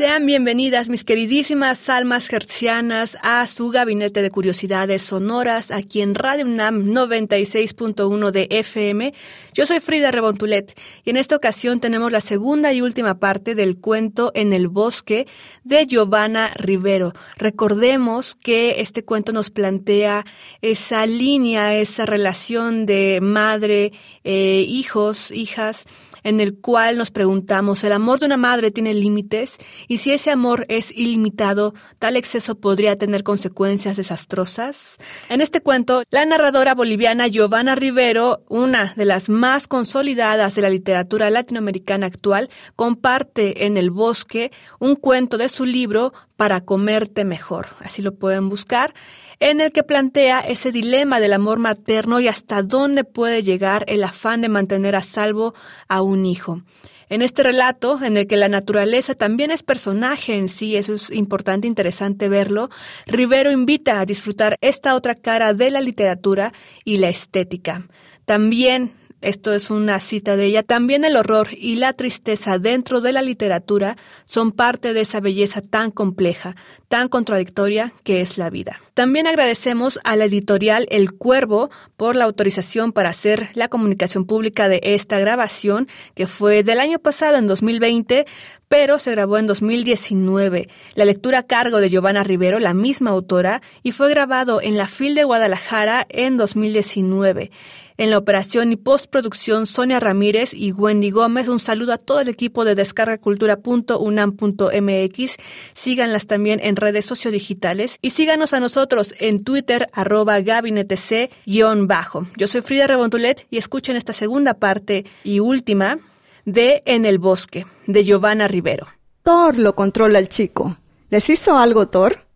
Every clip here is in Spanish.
Sean bienvenidas mis queridísimas almas hercianas a su gabinete de curiosidades sonoras aquí en Radio UNAM 96.1 de FM. Yo soy Frida Rebontulet y en esta ocasión tenemos la segunda y última parte del cuento En el bosque de Giovanna Rivero. Recordemos que este cuento nos plantea esa línea, esa relación de madre, eh, hijos, hijas, en el cual nos preguntamos, ¿el amor de una madre tiene límites? Y si ese amor es ilimitado, ¿tal exceso podría tener consecuencias desastrosas? En este cuento, la narradora boliviana Giovanna Rivero, una de las más consolidadas de la literatura latinoamericana actual, comparte en El Bosque un cuento de su libro Para comerte mejor. Así lo pueden buscar en el que plantea ese dilema del amor materno y hasta dónde puede llegar el afán de mantener a salvo a un hijo. En este relato, en el que la naturaleza también es personaje en sí, eso es importante, interesante verlo, Rivero invita a disfrutar esta otra cara de la literatura y la estética. También esto es una cita de ella. También el horror y la tristeza dentro de la literatura son parte de esa belleza tan compleja, tan contradictoria que es la vida. También agradecemos a la editorial El Cuervo por la autorización para hacer la comunicación pública de esta grabación, que fue del año pasado, en 2020, pero se grabó en 2019. La lectura a cargo de Giovanna Rivero, la misma autora, y fue grabado en la FIL de Guadalajara en 2019. En la operación y postproducción, Sonia Ramírez y Wendy Gómez. Un saludo a todo el equipo de descargacultura.unam.mx. Síganlas también en redes sociodigitales y síganos a nosotros en Twitter, arroba gabinetec-bajo. Yo soy Frida Rebontulet y escuchen esta segunda parte y última de En el bosque, de Giovanna Rivero. Thor lo controla el chico. ¿Les hizo algo Thor?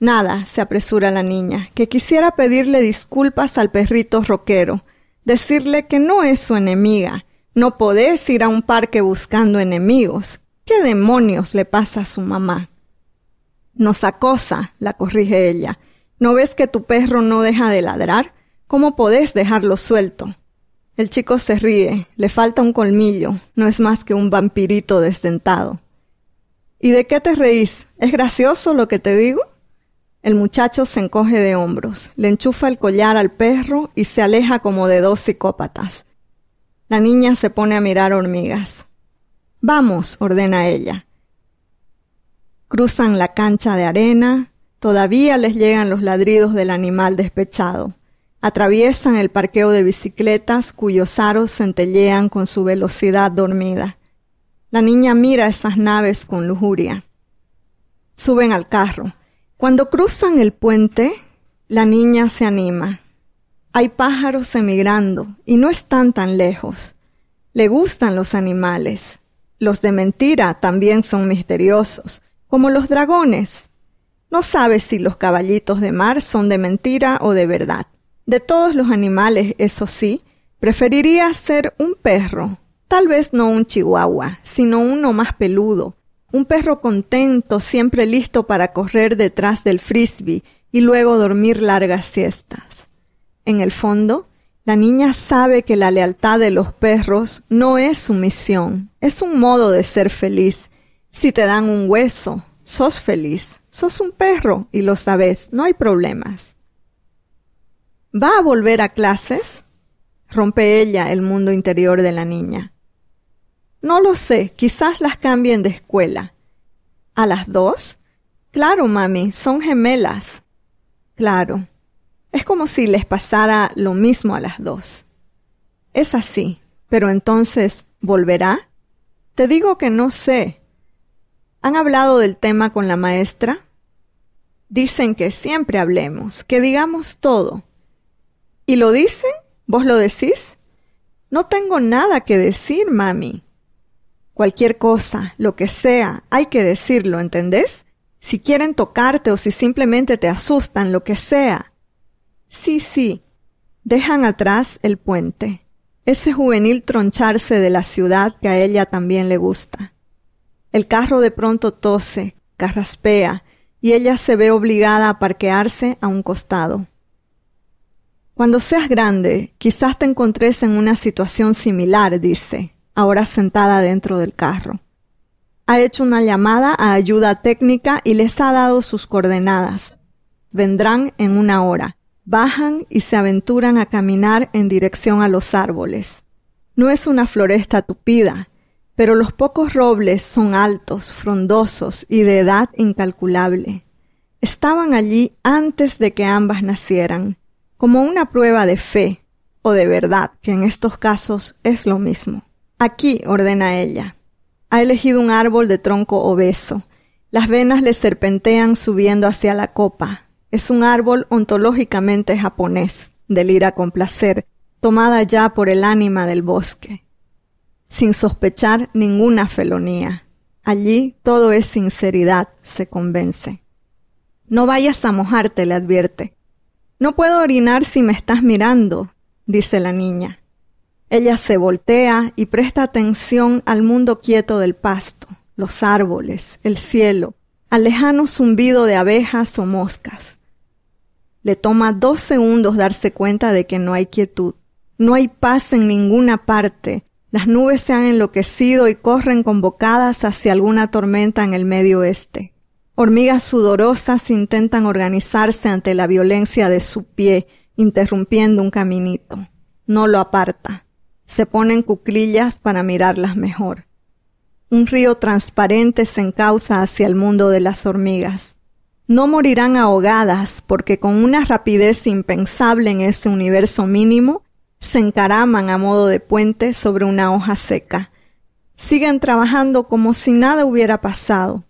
Nada, se apresura la niña, que quisiera pedirle disculpas al perrito roquero, decirle que no es su enemiga. No podés ir a un parque buscando enemigos. ¿Qué demonios le pasa a su mamá? Nos acosa, la corrige ella. ¿No ves que tu perro no deja de ladrar? ¿Cómo podés dejarlo suelto? El chico se ríe, le falta un colmillo, no es más que un vampirito desdentado. ¿Y de qué te reís? ¿Es gracioso lo que te digo? El muchacho se encoge de hombros, le enchufa el collar al perro y se aleja como de dos psicópatas. La niña se pone a mirar hormigas. Vamos, ordena ella. Cruzan la cancha de arena, todavía les llegan los ladridos del animal despechado. Atraviesan el parqueo de bicicletas cuyos aros centellean con su velocidad dormida. La niña mira esas naves con lujuria. Suben al carro. Cuando cruzan el puente, la niña se anima. Hay pájaros emigrando y no están tan lejos. Le gustan los animales. Los de mentira también son misteriosos, como los dragones. No sabe si los caballitos de mar son de mentira o de verdad. De todos los animales, eso sí, preferiría ser un perro, tal vez no un chihuahua, sino uno más peludo, un perro contento, siempre listo para correr detrás del frisbee y luego dormir largas siestas. En el fondo, la niña sabe que la lealtad de los perros no es su misión, es un modo de ser feliz. Si te dan un hueso, sos feliz, sos un perro y lo sabes, no hay problemas. ¿Va a volver a clases? rompe ella el mundo interior de la niña. No lo sé, quizás las cambien de escuela. ¿A las dos? Claro, mami, son gemelas. Claro. Es como si les pasara lo mismo a las dos. Es así, pero entonces, ¿volverá? Te digo que no sé. ¿Han hablado del tema con la maestra? Dicen que siempre hablemos, que digamos todo. ¿Y lo dicen? ¿Vos lo decís? No tengo nada que decir, mami. Cualquier cosa, lo que sea, hay que decirlo, ¿entendés? Si quieren tocarte o si simplemente te asustan, lo que sea. Sí, sí. Dejan atrás el puente, ese juvenil troncharse de la ciudad que a ella también le gusta. El carro de pronto tose, carraspea, y ella se ve obligada a parquearse a un costado. Cuando seas grande, quizás te encontres en una situación similar, dice, ahora sentada dentro del carro. Ha hecho una llamada a ayuda técnica y les ha dado sus coordenadas. Vendrán en una hora. Bajan y se aventuran a caminar en dirección a los árboles. No es una floresta tupida, pero los pocos robles son altos, frondosos y de edad incalculable. Estaban allí antes de que ambas nacieran, como una prueba de fe o de verdad, que en estos casos es lo mismo. Aquí, ordena ella. Ha elegido un árbol de tronco obeso. Las venas le serpentean subiendo hacia la copa. Es un árbol ontológicamente japonés, del ira con placer, tomada ya por el ánima del bosque sin sospechar ninguna felonía. Allí todo es sinceridad, se convence. No vayas a mojarte, le advierte. No puedo orinar si me estás mirando, dice la niña. Ella se voltea y presta atención al mundo quieto del pasto, los árboles, el cielo, al lejano zumbido de abejas o moscas. Le toma dos segundos darse cuenta de que no hay quietud, no hay paz en ninguna parte, las nubes se han enloquecido y corren convocadas hacia alguna tormenta en el medio oeste. Hormigas sudorosas intentan organizarse ante la violencia de su pie, interrumpiendo un caminito. No lo aparta. Se ponen cuclillas para mirarlas mejor. Un río transparente se encausa hacia el mundo de las hormigas. No morirán ahogadas porque con una rapidez impensable en ese universo mínimo se encaraman a modo de puente sobre una hoja seca. Siguen trabajando como si nada hubiera pasado.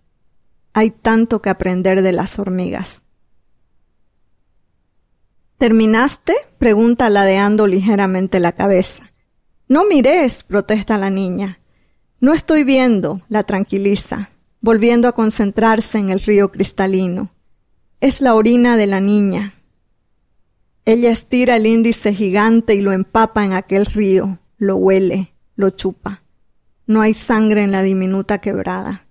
Hay tanto que aprender de las hormigas. ¿Terminaste? pregunta ladeando ligeramente la cabeza. No mires, protesta la niña. No estoy viendo, la tranquiliza, volviendo a concentrarse en el río cristalino. Es la orina de la niña, ella estira el índice gigante y lo empapa en aquel río, lo huele, lo chupa. No hay sangre en la diminuta quebrada.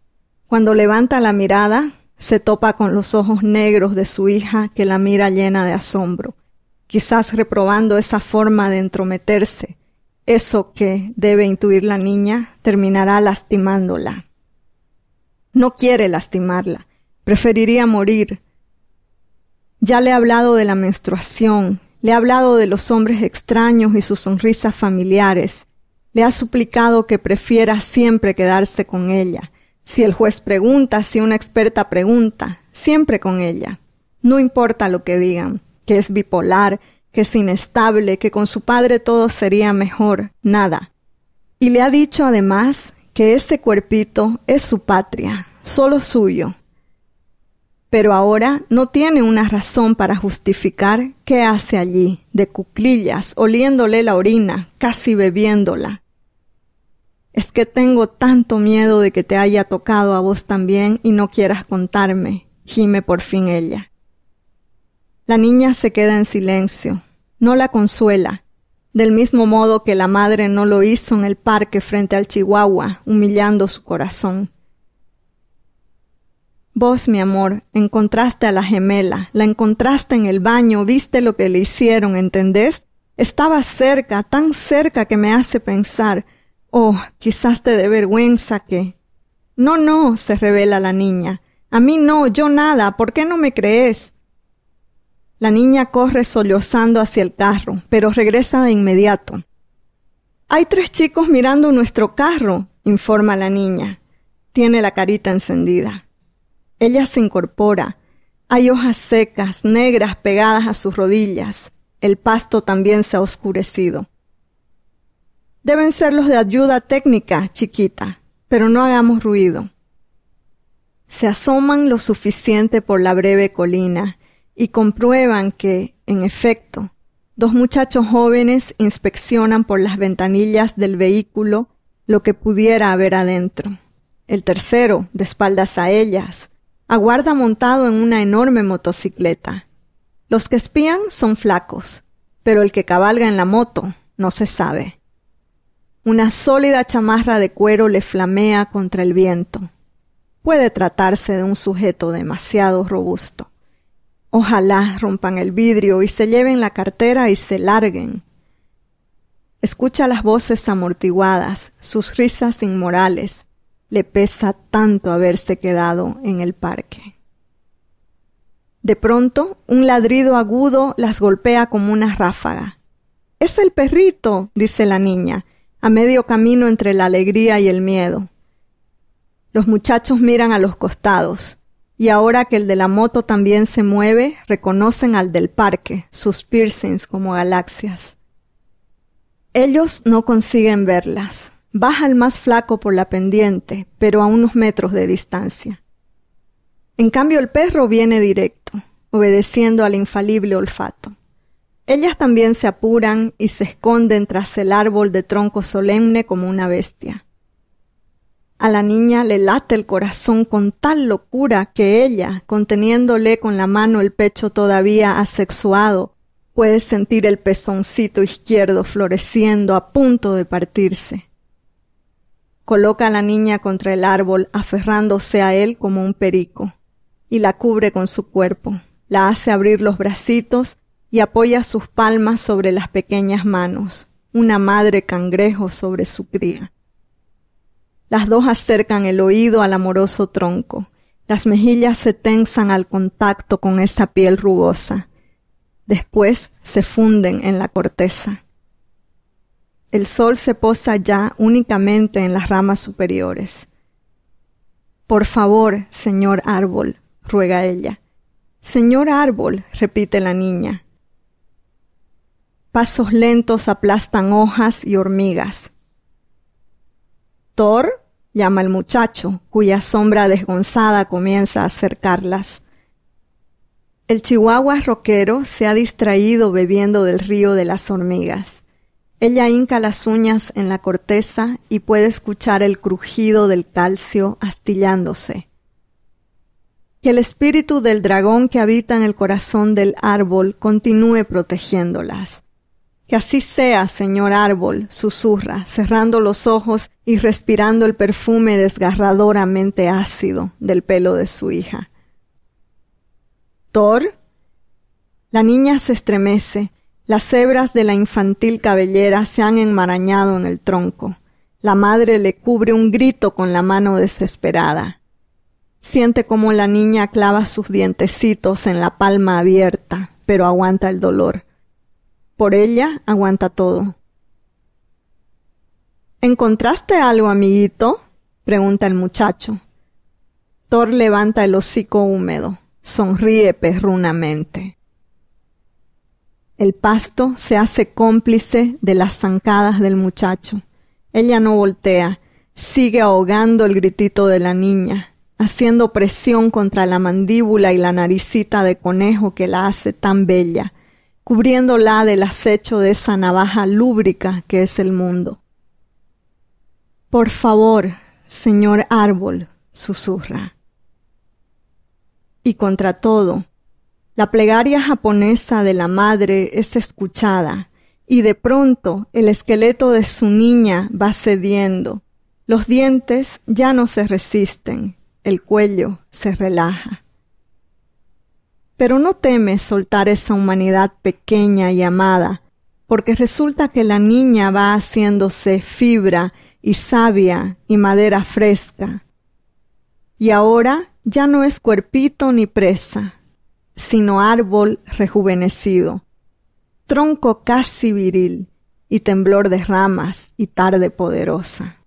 Cuando levanta la mirada, se topa con los ojos negros de su hija que la mira llena de asombro, quizás reprobando esa forma de entrometerse. Eso que debe intuir la niña terminará lastimándola. No quiere lastimarla, preferiría morir, ya le he hablado de la menstruación, le he hablado de los hombres extraños y sus sonrisas familiares, le ha suplicado que prefiera siempre quedarse con ella. Si el juez pregunta, si una experta pregunta, siempre con ella. No importa lo que digan, que es bipolar, que es inestable, que con su padre todo sería mejor, nada. Y le ha dicho además que ese cuerpito es su patria, solo suyo, pero ahora no tiene una razón para justificar qué hace allí, de cuclillas, oliéndole la orina, casi bebiéndola. Es que tengo tanto miedo de que te haya tocado a vos también y no quieras contarme, gime por fin ella. La niña se queda en silencio, no la consuela, del mismo modo que la madre no lo hizo en el parque frente al Chihuahua, humillando su corazón. Vos, mi amor, encontraste a la gemela, la encontraste en el baño, viste lo que le hicieron, ¿entendés? Estaba cerca, tan cerca que me hace pensar, oh, quizás te dé vergüenza que... No, no, se revela la niña. A mí no, yo nada, ¿por qué no me crees? La niña corre sollozando hacia el carro, pero regresa de inmediato. Hay tres chicos mirando nuestro carro, informa la niña. Tiene la carita encendida. Ella se incorpora. Hay hojas secas, negras, pegadas a sus rodillas. El pasto también se ha oscurecido. Deben ser los de ayuda técnica, chiquita, pero no hagamos ruido. Se asoman lo suficiente por la breve colina y comprueban que, en efecto, dos muchachos jóvenes inspeccionan por las ventanillas del vehículo lo que pudiera haber adentro. El tercero, de espaldas a ellas, aguarda montado en una enorme motocicleta. Los que espían son flacos, pero el que cabalga en la moto no se sabe. Una sólida chamarra de cuero le flamea contra el viento. Puede tratarse de un sujeto demasiado robusto. Ojalá rompan el vidrio y se lleven la cartera y se larguen. Escucha las voces amortiguadas, sus risas inmorales. Le pesa tanto haberse quedado en el parque. De pronto, un ladrido agudo las golpea como una ráfaga. Es el perrito, dice la niña, a medio camino entre la alegría y el miedo. Los muchachos miran a los costados, y ahora que el de la moto también se mueve, reconocen al del parque, sus piercings como galaxias. Ellos no consiguen verlas. Baja el más flaco por la pendiente, pero a unos metros de distancia. En cambio el perro viene directo, obedeciendo al infalible olfato. Ellas también se apuran y se esconden tras el árbol de tronco solemne como una bestia. A la niña le late el corazón con tal locura que ella, conteniéndole con la mano el pecho todavía asexuado, puede sentir el pezoncito izquierdo floreciendo a punto de partirse. Coloca a la niña contra el árbol, aferrándose a él como un perico, y la cubre con su cuerpo, la hace abrir los bracitos y apoya sus palmas sobre las pequeñas manos, una madre cangrejo sobre su cría. Las dos acercan el oído al amoroso tronco. Las mejillas se tensan al contacto con esa piel rugosa. Después se funden en la corteza. El sol se posa ya únicamente en las ramas superiores. Por favor, señor árbol, ruega ella. Señor árbol, repite la niña. Pasos lentos aplastan hojas y hormigas. Thor llama al muchacho, cuya sombra desgonzada comienza a acercarlas. El chihuahua roquero se ha distraído bebiendo del río de las hormigas. Ella hinca las uñas en la corteza y puede escuchar el crujido del calcio astillándose. Que el espíritu del dragón que habita en el corazón del árbol continúe protegiéndolas. Que así sea, señor árbol, susurra, cerrando los ojos y respirando el perfume desgarradoramente ácido del pelo de su hija. Thor. La niña se estremece. Las hebras de la infantil cabellera se han enmarañado en el tronco. La madre le cubre un grito con la mano desesperada. Siente como la niña clava sus dientecitos en la palma abierta, pero aguanta el dolor. Por ella aguanta todo. ¿Encontraste algo, amiguito? pregunta el muchacho. Thor levanta el hocico húmedo, sonríe perrunamente. El pasto se hace cómplice de las zancadas del muchacho. Ella no voltea, sigue ahogando el gritito de la niña, haciendo presión contra la mandíbula y la naricita de conejo que la hace tan bella, cubriéndola del acecho de esa navaja lúbrica que es el mundo. Por favor, señor árbol, susurra. Y contra todo, la plegaria japonesa de la madre es escuchada, y de pronto el esqueleto de su niña va cediendo. Los dientes ya no se resisten, el cuello se relaja pero no teme soltar esa humanidad pequeña y amada, porque resulta que la niña va haciéndose fibra y savia y madera fresca. Y ahora ya no es cuerpito ni presa, sino árbol rejuvenecido, tronco casi viril y temblor de ramas y tarde poderosa,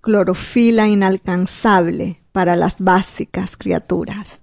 clorofila inalcanzable para las básicas criaturas.